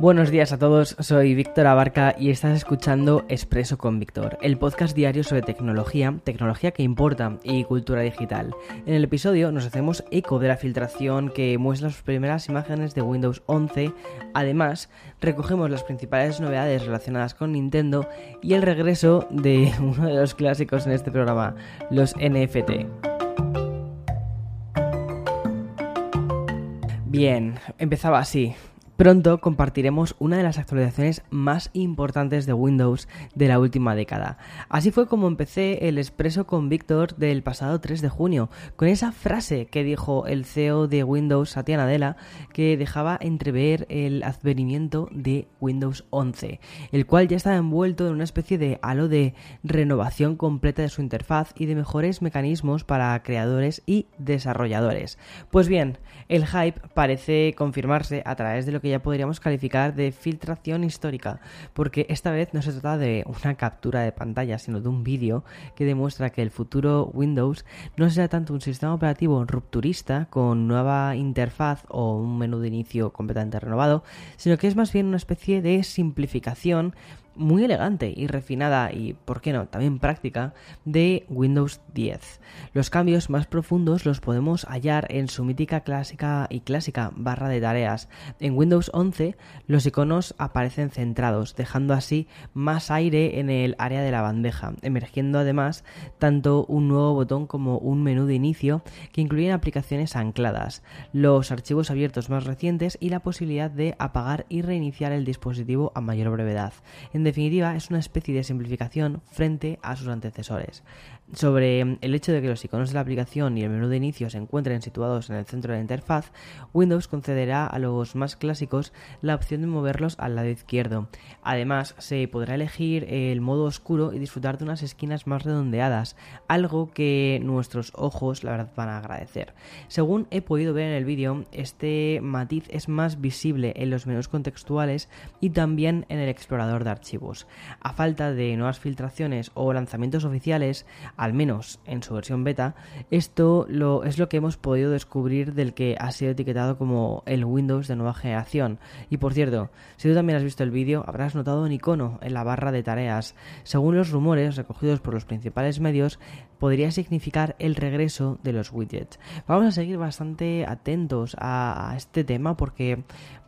Buenos días a todos, soy Víctor Abarca y estás escuchando Expreso con Víctor, el podcast diario sobre tecnología, tecnología que importa y cultura digital. En el episodio nos hacemos eco de la filtración que muestra las primeras imágenes de Windows 11, además recogemos las principales novedades relacionadas con Nintendo y el regreso de uno de los clásicos en este programa, los NFT. Bien, empezaba así. Pronto compartiremos una de las actualizaciones más importantes de Windows de la última década. Así fue como empecé el expreso con Víctor del pasado 3 de junio, con esa frase que dijo el CEO de Windows, Satya Nadella, que dejaba entrever el advenimiento de Windows 11, el cual ya estaba envuelto en una especie de halo de renovación completa de su interfaz y de mejores mecanismos para creadores y desarrolladores. Pues bien, el hype parece confirmarse a través de lo que ya podríamos calificar de filtración histórica, porque esta vez no se trata de una captura de pantalla, sino de un vídeo que demuestra que el futuro Windows no será tanto un sistema operativo rupturista con nueva interfaz o un menú de inicio completamente renovado, sino que es más bien una especie de simplificación muy elegante y refinada y, por qué no, también práctica de Windows 10. Los cambios más profundos los podemos hallar en su mítica clásica y clásica barra de tareas. En Windows 11 los iconos aparecen centrados, dejando así más aire en el área de la bandeja, emergiendo además tanto un nuevo botón como un menú de inicio que incluyen aplicaciones ancladas, los archivos abiertos más recientes y la posibilidad de apagar y reiniciar el dispositivo a mayor brevedad. Definitiva, es una especie de simplificación frente a sus antecesores sobre el hecho de que los iconos de la aplicación y el menú de inicio se encuentren situados en el centro de la interfaz, Windows concederá a los más clásicos la opción de moverlos al lado izquierdo. Además, se podrá elegir el modo oscuro y disfrutar de unas esquinas más redondeadas, algo que nuestros ojos la verdad van a agradecer. Según he podido ver en el vídeo, este matiz es más visible en los menús contextuales y también en el explorador de archivos. A falta de nuevas filtraciones o lanzamientos oficiales, al menos en su versión beta, esto es lo que hemos podido descubrir del que ha sido etiquetado como el Windows de nueva generación. Y por cierto, si tú también has visto el vídeo, habrás notado un icono en la barra de tareas. Según los rumores recogidos por los principales medios, podría significar el regreso de los widgets. Vamos a seguir bastante atentos a este tema porque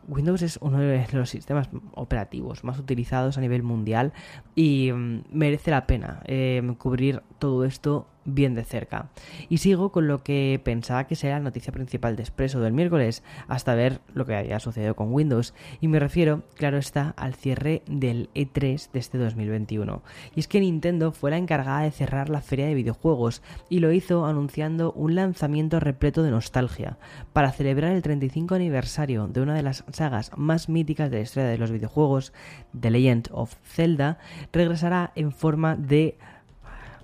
Windows es uno de los sistemas operativos más utilizados a nivel mundial y mm, merece la pena eh, cubrir todo esto bien de cerca. Y sigo con lo que pensaba que sería la noticia principal de Expreso del miércoles, hasta ver lo que había sucedido con Windows. Y me refiero, claro está, al cierre del E3 de este 2021. Y es que Nintendo fue la encargada de cerrar la feria de videojuegos y lo hizo anunciando un lanzamiento repleto de nostalgia. Para celebrar el 35 aniversario de una de las sagas más míticas de la historia de los videojuegos, The Legend of Zelda, regresará en forma de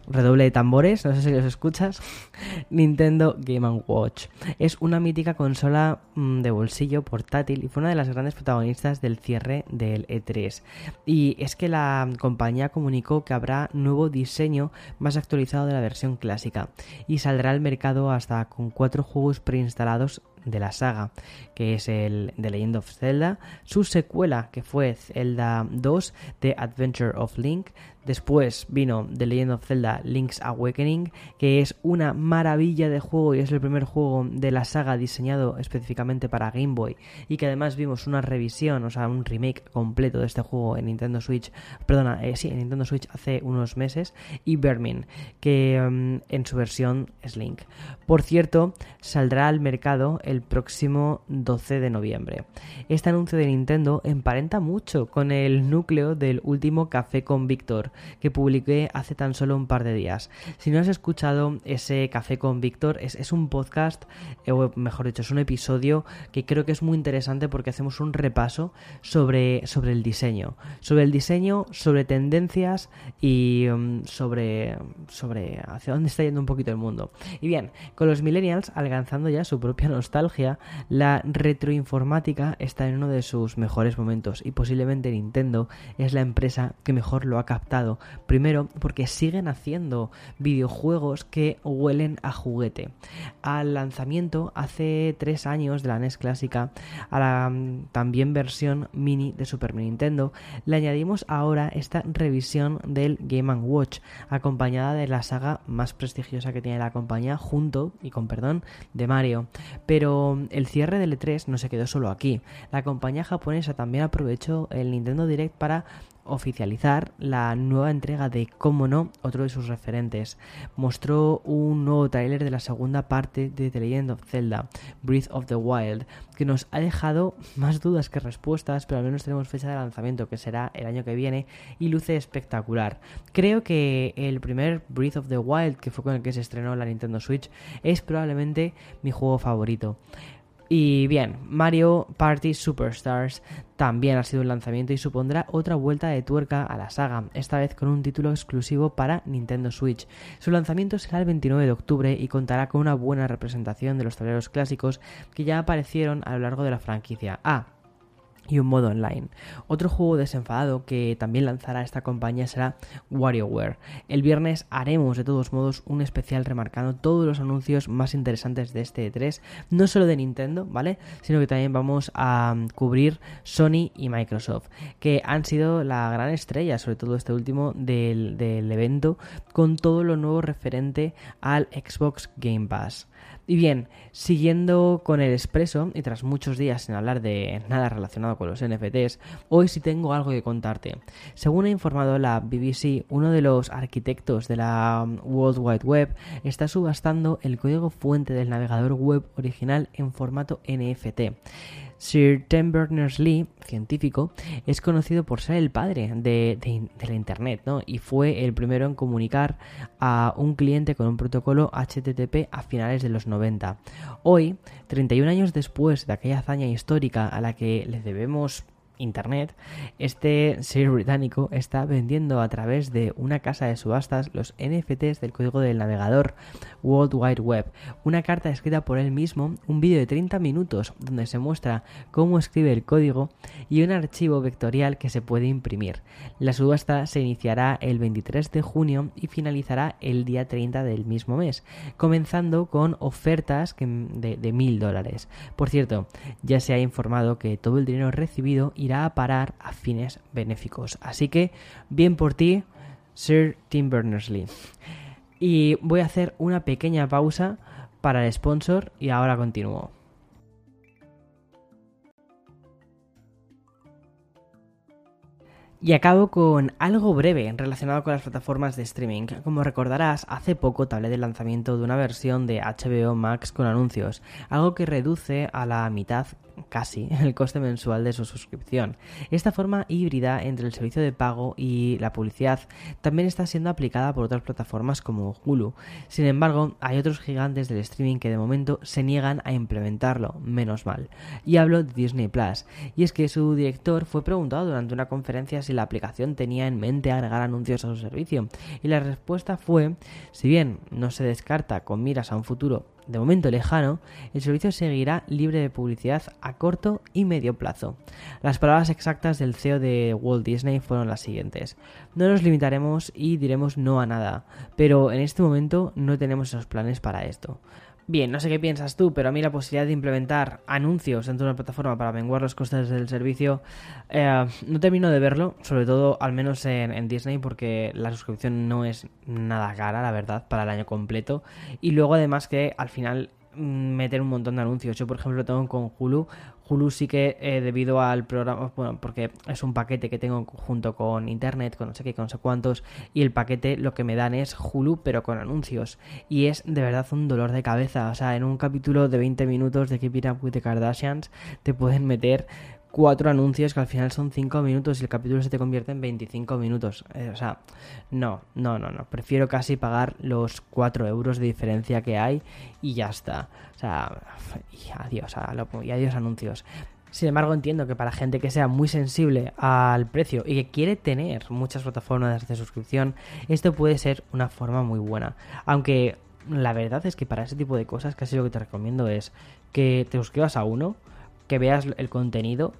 redoble de tambores, no sé si los escuchas, Nintendo Game Watch. Es una mítica consola mm, de bolsillo portátil y fue una de las grandes protagonistas del cierre del E3. Y es que la compañía comunicó que habrá nuevo diseño más actualizado de la versión clásica y saldrá al mercado hasta con cuatro juegos preinstalados de la saga, que es el The Legend of Zelda, su secuela que fue Zelda 2, The Adventure of Link, Después vino The Legend of Zelda Link's Awakening, que es una maravilla de juego y es el primer juego de la saga diseñado específicamente para Game Boy y que además vimos una revisión, o sea, un remake completo de este juego en Nintendo Switch, perdona, eh, sí, en Nintendo Switch hace unos meses y Vermin, que mm, en su versión es Link. Por cierto, saldrá al mercado el próximo 12 de noviembre. Este anuncio de Nintendo emparenta mucho con el núcleo del último Café con Víctor, que publiqué hace tan solo un par de días. Si no has escuchado ese café con Víctor, es, un podcast, eh, o mejor dicho, es un episodio que creo que es muy interesante porque hacemos un repaso sobre, sobre el diseño. Sobre el diseño, sobre tendencias y um, sobre, sobre hacia dónde está yendo un poquito el mundo. Y bien, con los millennials alcanzando ya su propia nostalgia, la retroinformática está en uno de sus mejores momentos y posiblemente Nintendo es la empresa que mejor lo ha captado. Primero, porque siguen haciendo videojuegos que huelen a juguete. Al lanzamiento hace tres años de la NES clásica, a la mm, también versión mini de Super Nintendo, le añadimos ahora esta revisión del Game Watch, acompañada de la saga más prestigiosa que tiene la compañía, junto, y con perdón, de Mario. Pero el cierre del E3 no se quedó solo aquí. La compañía japonesa también aprovechó el Nintendo Direct para oficializar la nueva entrega de, como no, otro de sus referentes. Mostró un nuevo tráiler de la segunda parte de The Legend of Zelda, Breath of the Wild, que nos ha dejado más dudas que respuestas, pero al menos tenemos fecha de lanzamiento, que será el año que viene, y luce espectacular. Creo que el primer Breath of the Wild, que fue con el que se estrenó la Nintendo Switch, es probablemente mi juego favorito. Y bien, Mario Party Superstars también ha sido un lanzamiento y supondrá otra vuelta de tuerca a la saga, esta vez con un título exclusivo para Nintendo Switch. Su lanzamiento será el 29 de octubre y contará con una buena representación de los tableros clásicos que ya aparecieron a lo largo de la franquicia. Ah, y un modo online. Otro juego desenfadado que también lanzará esta compañía será WarioWare. El viernes haremos de todos modos un especial remarcando todos los anuncios más interesantes de este E3, no solo de Nintendo, ¿vale? Sino que también vamos a cubrir Sony y Microsoft, que han sido la gran estrella, sobre todo este último, del, del evento, con todo lo nuevo referente al Xbox Game Pass. Y bien, siguiendo con el expreso y tras muchos días sin hablar de nada relacionado con los NFTs, hoy sí tengo algo que contarte. Según ha informado la BBC, uno de los arquitectos de la World Wide Web está subastando el código fuente del navegador web original en formato NFT. Sir Tim Berners-Lee, científico, es conocido por ser el padre de, la Internet, ¿no? Y fue el primero en comunicar a un cliente con un protocolo HTTP a finales de los 90. Hoy, 31 años después de aquella hazaña histórica a la que le debemos Internet, este ser británico está vendiendo a través de una casa de subastas los NFTs del código del navegador World Wide Web, una carta escrita por él mismo, un vídeo de 30 minutos donde se muestra cómo escribe el código y un archivo vectorial que se puede imprimir. La subasta se iniciará el 23 de junio y finalizará el día 30 del mismo mes, comenzando con ofertas de, mil dólares. Por cierto, ya se ha informado que todo el dinero recibido a parar a fines benéficos. Así que, bien por ti, Sir Tim Berners-Lee. Y voy a hacer una pequeña pausa para el sponsor y ahora continúo. Y acabo con algo breve relacionado con las plataformas de streaming. Como recordarás, hace poco te hablé del lanzamiento de una versión de HBO Max con anuncios, algo que reduce a la mitad casi el coste mensual de su suscripción. Esta forma híbrida entre el servicio de pago y la publicidad también está siendo aplicada por otras plataformas como Hulu. Sin embargo, hay otros gigantes del streaming que de momento se niegan a implementarlo, menos mal. Y hablo de Disney Plus. Y es que su director fue preguntado durante una conferencia si la aplicación tenía en mente agregar anuncios a su servicio. Y la respuesta fue, si bien no se descarta con miras a un futuro de momento lejano, el servicio seguirá libre de publicidad a corto y medio plazo. Las palabras exactas del CEO de Walt Disney fueron las siguientes. No nos limitaremos y diremos no a nada, pero en este momento no tenemos esos planes para esto. Bien, no sé qué piensas tú, pero a mí la posibilidad de implementar anuncios dentro de una plataforma para menguar los costes del servicio, eh, no termino de verlo, sobre todo al menos en, Disney, porque la suscripción no es nada cara, la verdad, para el año completo. Y luego además que al final meter un montón de anuncios. Yo, por ejemplo, tengo con Hulu Hulu sí que eh, debido al programa, bueno, porque es un paquete que tengo junto con internet, con no sé qué, con no sé cuántos, y el paquete lo que me dan es Hulu, pero con anuncios. Y es de verdad un dolor de cabeza. O sea, en un capítulo de 20 minutos de Keep It Up with the Kardashians te pueden meter cuatro anuncios que al final son cinco minutos y el capítulo se te convierte en 25 minutos. Eh, o sea, no, no, no, no. Prefiero casi pagar los 4 euros de diferencia que hay y ya está. O sea, y adiós, y adiós anuncios. Sin embargo, entiendo que para gente que sea muy sensible al precio y que quiere tener muchas plataformas de suscripción, esto puede ser una forma muy buena. Aunque la verdad es que para ese tipo de cosas casi lo que te recomiendo es que te suscribas a uno, que veas el contenido,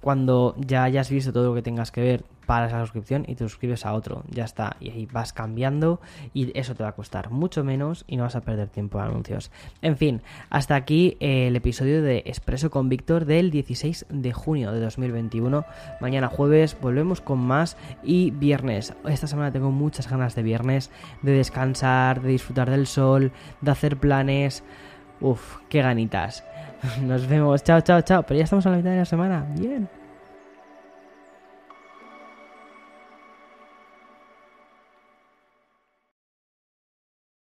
cuando ya hayas visto todo lo que tengas que ver para esa suscripción y te suscribes a otro, ya está, y ahí vas cambiando y eso te va a costar mucho menos y no vas a perder tiempo en anuncios. En fin, hasta aquí el episodio de Expreso con Víctor del 16 de junio de 2021. Mañana jueves volvemos con más y viernes. Esta semana tengo muchas ganas de viernes, de descansar, de disfrutar del sol, de hacer planes. Uf, qué ganitas. Nos vemos. Chao, chao, chao. Pero ya estamos a la mitad de la semana. Bien.